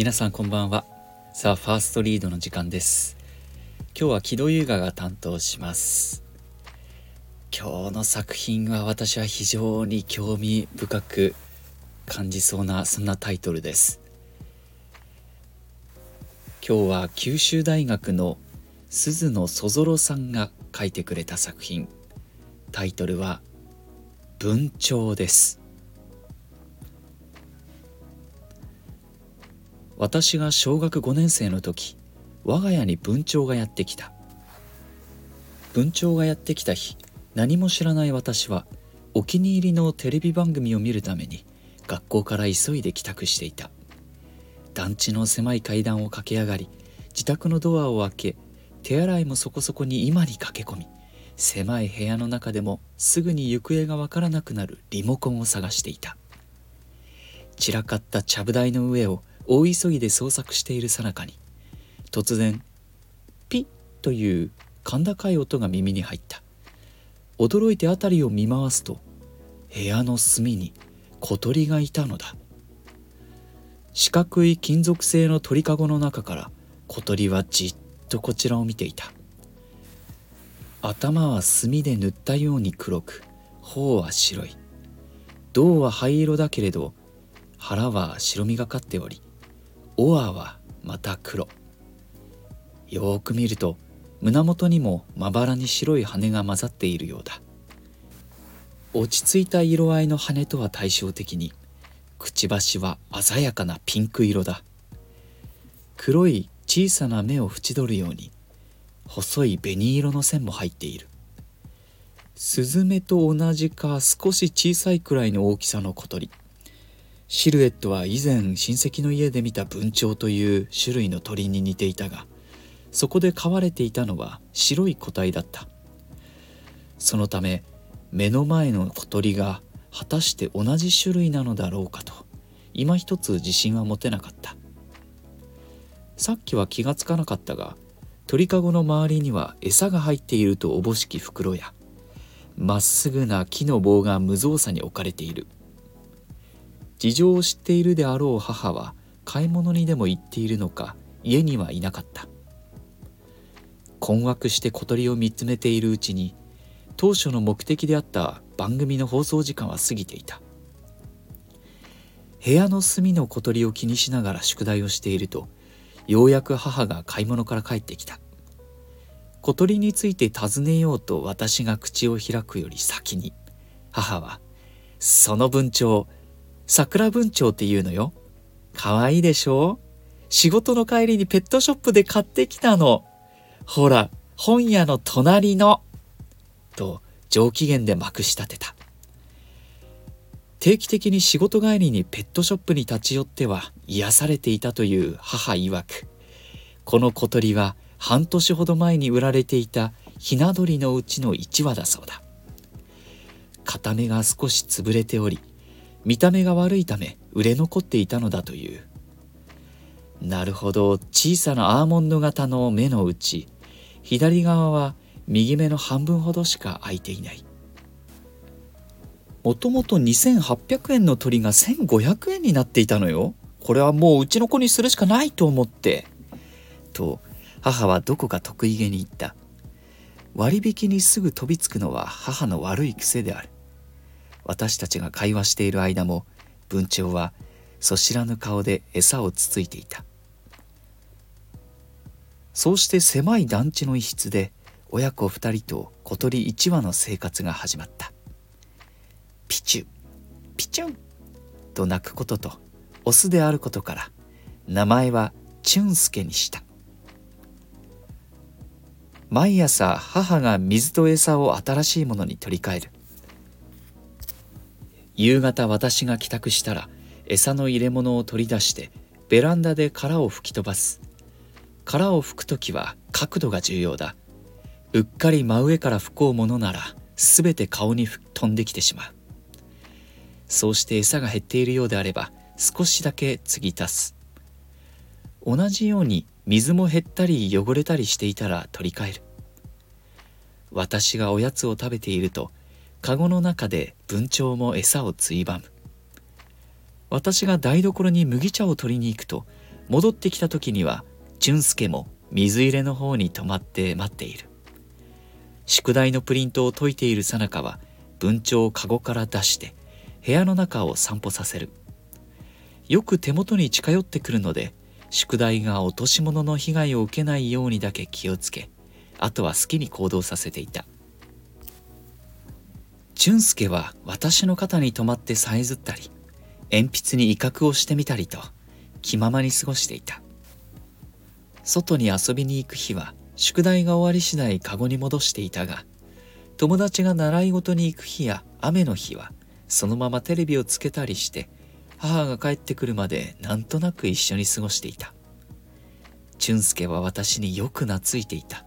皆さんこんばんは。さあファーストリードの時間です。今日は木戸優雅が担当します。今日の作品は私は非常に興味深く感じそうなそんなタイトルです。今日は九州大学の鈴野そぞろさんが書いてくれた作品。タイトルは文鳥です。私が小学5年生の時我が家に文鳥がやってきた。文鳥がやってきた日何も知らない私はお気に入りのテレビ番組を見るために学校から急いで帰宅していた。団地の狭い階段を駆け上がり自宅のドアを開け手洗いもそこそこに今に駆け込み狭い部屋の中でもすぐに行方がわからなくなるリモコンを探していた。散らかったちゃぶ台の上を大急ぎで捜索しているさなかに突然ピッという甲高い音が耳に入った。驚いて辺りを見回すと部屋の隅に小鳥がいたのだ。四角い金属製の鳥かごの中から小鳥はじっとこちらを見ていた。頭は墨で塗ったように黒く頬は白い。胴は灰色だけれど腹は白みがかっておりオアはまた黒。よーく見ると胸元にもまばらに白い羽が混ざっているようだ。落ち着いた色合いの羽とは対照的にくちばしは鮮やかなピンク色だ。黒い小さな目を縁取るように細い紅色の線も入っている。スズメと同じか少し小さいくらいの大きさの小鳥。シルエットは以前親戚の家で見た文鳥という種類の鳥に似ていたがそこで飼われていたのは白い個体だった。そのため目の前の小鳥が果たして同じ種類なのだろうかと今一つ自信は持てなかった。さっきは気がつかなかったが鳥かごの周りには餌が入っているとおぼしき袋やまっすぐな木の棒が無造作に置かれている。事情を知っているであろう母は買い物にでも行っているのか家にはいなかった。困惑して小鳥を見つめているうちに当初の目的であった番組の放送時間は過ぎていた。部屋の隅の小鳥を気にしながら宿題をしているとようやく母が買い物から帰ってきた。小鳥について尋ねようと私が口を開くより先に母は「その文鳥桜文鳥っていうのよ。かわいいでしょ？仕事の帰りにペットショップで買ってきたの。ほら、本屋の隣の。と上機嫌でまくし立てた。定期的に仕事帰りにペットショップに立ち寄っては癒されていたという母曰く、この小鳥は半年ほど前に売られていたひな鳥のうちの1羽だそうだ。片目が少し潰れており、見た目が悪いため売れ残っていたのだという。なるほど。小さなアーモンド型の目のうち左側は右目の半分ほどしか開いていない。もともと2800円の鳥が1500円になっていたのよ。これはもううちの子にするしかないと思って。と母はどこか得意げに言った。割引にすぐ飛びつくのは母の悪い癖である。私たちが会話している間も文鳥はそ知らぬ顔で餌をつついていた。そうして狭い団地の一室で親子二人と小鳥一羽の生活が始まった。ピチュピチュンと鳴くこととオスであることから名前はチュンスケにした。毎朝母が水と餌を新しいものに取り替える。夕方私が帰宅したら餌の入れ物を取り出してベランダで殻を吹き飛ばす。殻を吹く時は角度が重要だ。うっかり真上から吹こうものなら全て顔に飛んできてしまう。そうして餌が減っているようであれば少しだけ継ぎ足す。同じように水も減ったり汚れたりしていたら取り替える。私がおやつを食べているとカゴの中で文鳥も餌をついばむ。私が台所に麦茶を取りに行くと戻ってきた時には俊介も水入れの方に泊まって待っている。宿題のプリントを解いているさなかは文鳥をカゴから出して部屋の中を散歩させる。よく手元に近寄ってくるので宿題が落とし物の被害を受けないようにだけ気をつけあとは好きに行動させていた。俊介は私の肩に止まってさえずったり鉛筆に威嚇をしてみたりと気ままに過ごしていた。外に遊びに行く日は宿題が終わり次第カゴに戻していたが友達が習い事に行く日や雨の日はそのままテレビをつけたりして母が帰ってくるまでなんとなく一緒に過ごしていた。俊介は私によく懐いていた。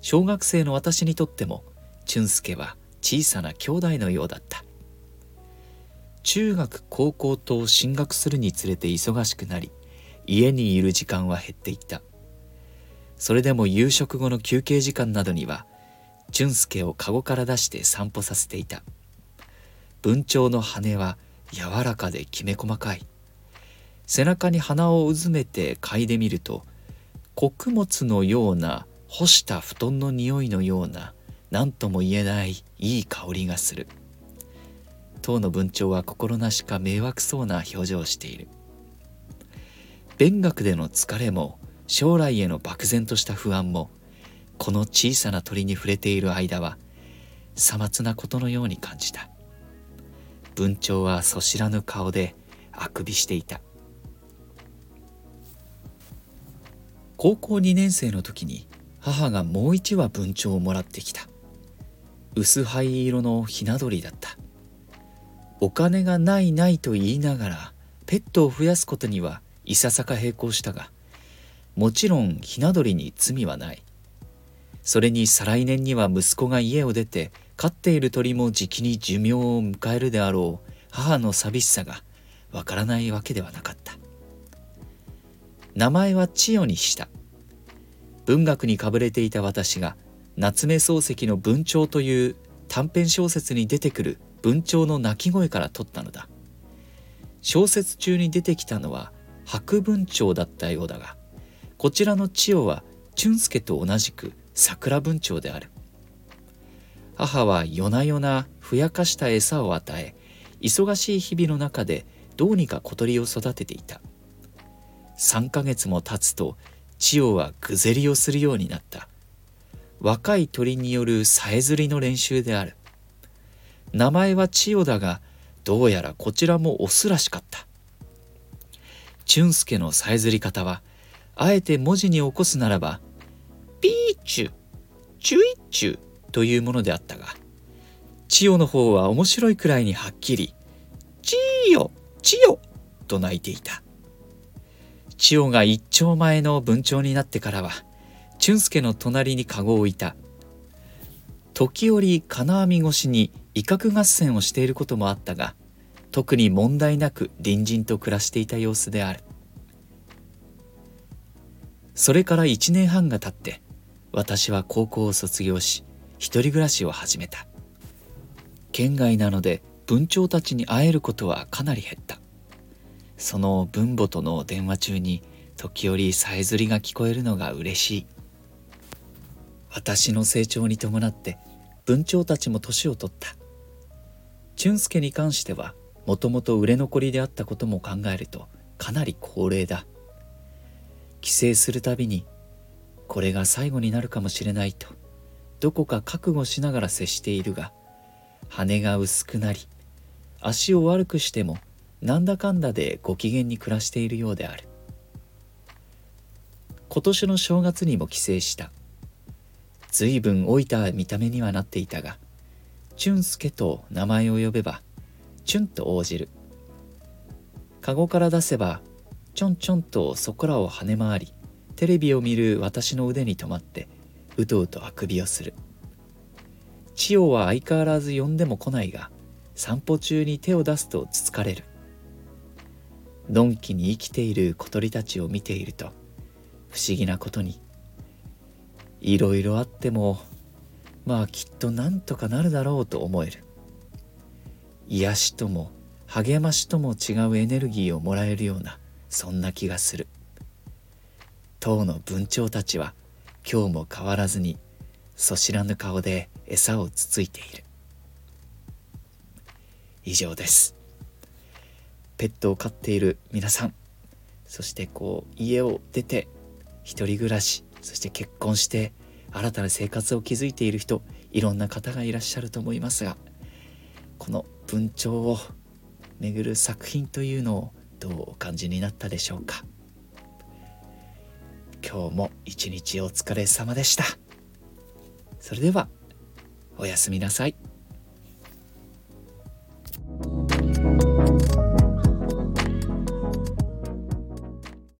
小学生の私にとっても俊介は小さな兄弟のようだった。中学高校と進学するにつれて忙しくなり家にいる時間は減っていった。それでも夕食後の休憩時間などには俊介をカゴから出して散歩させていた。文鳥の羽は柔らかできめ細かい。背中に鼻をうずめて嗅いでみると穀物のような干した布団の匂いのような何とも言えないいい香りがする。当の文鳥は心なしか迷惑そうな表情をしている。勉学での疲れも将来への漠然とした不安もこの小さな鳥に触れている間はさまつなことのように感じた。文鳥はそしらぬ顔であくびしていた。高校2年生の時に母がもう一羽文鳥をもらってきた。薄灰色のひな鳥だった。お金がないないと言いながらペットを増やすことにはいささか並行したがもちろんひな鳥に罪はない。それに再来年には息子が家を出て飼っている鳥もじきに寿命を迎えるであろう母の寂しさがわからないわけではなかった。名前は千代にした。文学にかぶれていた私が夏目漱石の「文鳥」という短編小説に出てくる文鳥の鳴き声から取ったのだ。小説中に出てきたのは白文鳥だったようだがこちらの千代は俊介と同じく桜文鳥である。母は夜な夜なふやかした餌を与え忙しい日々の中でどうにか小鳥を育てていた。3ヶ月も経つと千代はぐぜりをするようになった。若い鳥によるさえずりの練習である。名前は千代だがどうやらこちらもオスらしかった。俊介のさえずり方はあえて文字に起こすならばピーチュチュイッチュというものであったが千代の方は面白いくらいにはっきり「千代千代」と泣いていた。千代が一丁前の文鳥になってからは俊介の隣に籠を置いた。時折金網越しに威嚇合戦をしていることもあったが特に問題なく隣人と暮らしていた様子である。それから1年半が経って私は高校を卒業し一人暮らしを始めた。県外なので文鳥たちに会えることはかなり減った。その分母との電話中に時折さえずりが聞こえるのが嬉しい。私の成長に伴って文鳥たちも年を取った。俊介に関してはもともと売れ残りであったことも考えるとかなり高齢だ。帰省するたびにこれが最後になるかもしれないとどこか覚悟しながら接しているが羽が薄くなり足を悪くしてもなんだかんだでご機嫌に暮らしているようである。今年の正月にも帰省した。随分老いた見た目にはなっていたが俊介と名前を呼べばチュンと応じる。カゴから出せばちょんちょんとそこらを跳ね回りテレビを見る私の腕に止まってうとうとあくびをする。千代は相変わらず呼んでも来ないが散歩中に手を出すとつつかれる。のんきに生きている小鳥たちを見ていると不思議なことにいろいろあってもまあきっとなんとかなるだろうと思える。癒しとも励ましとも違うエネルギーをもらえるようなそんな気がする。当の文鳥たちは今日も変わらずにそしらぬ顔で餌をつついている。以上です。ペットを飼っている皆さんそしてこう家を出て一人暮らしそして結婚して新たな生活を築いている人いろんな方がいらっしゃると思いますがこの文鳥を巡る作品というのをどうお感じになったでしょうか今日も一日お疲れ様でしたそれではおやすみなさい。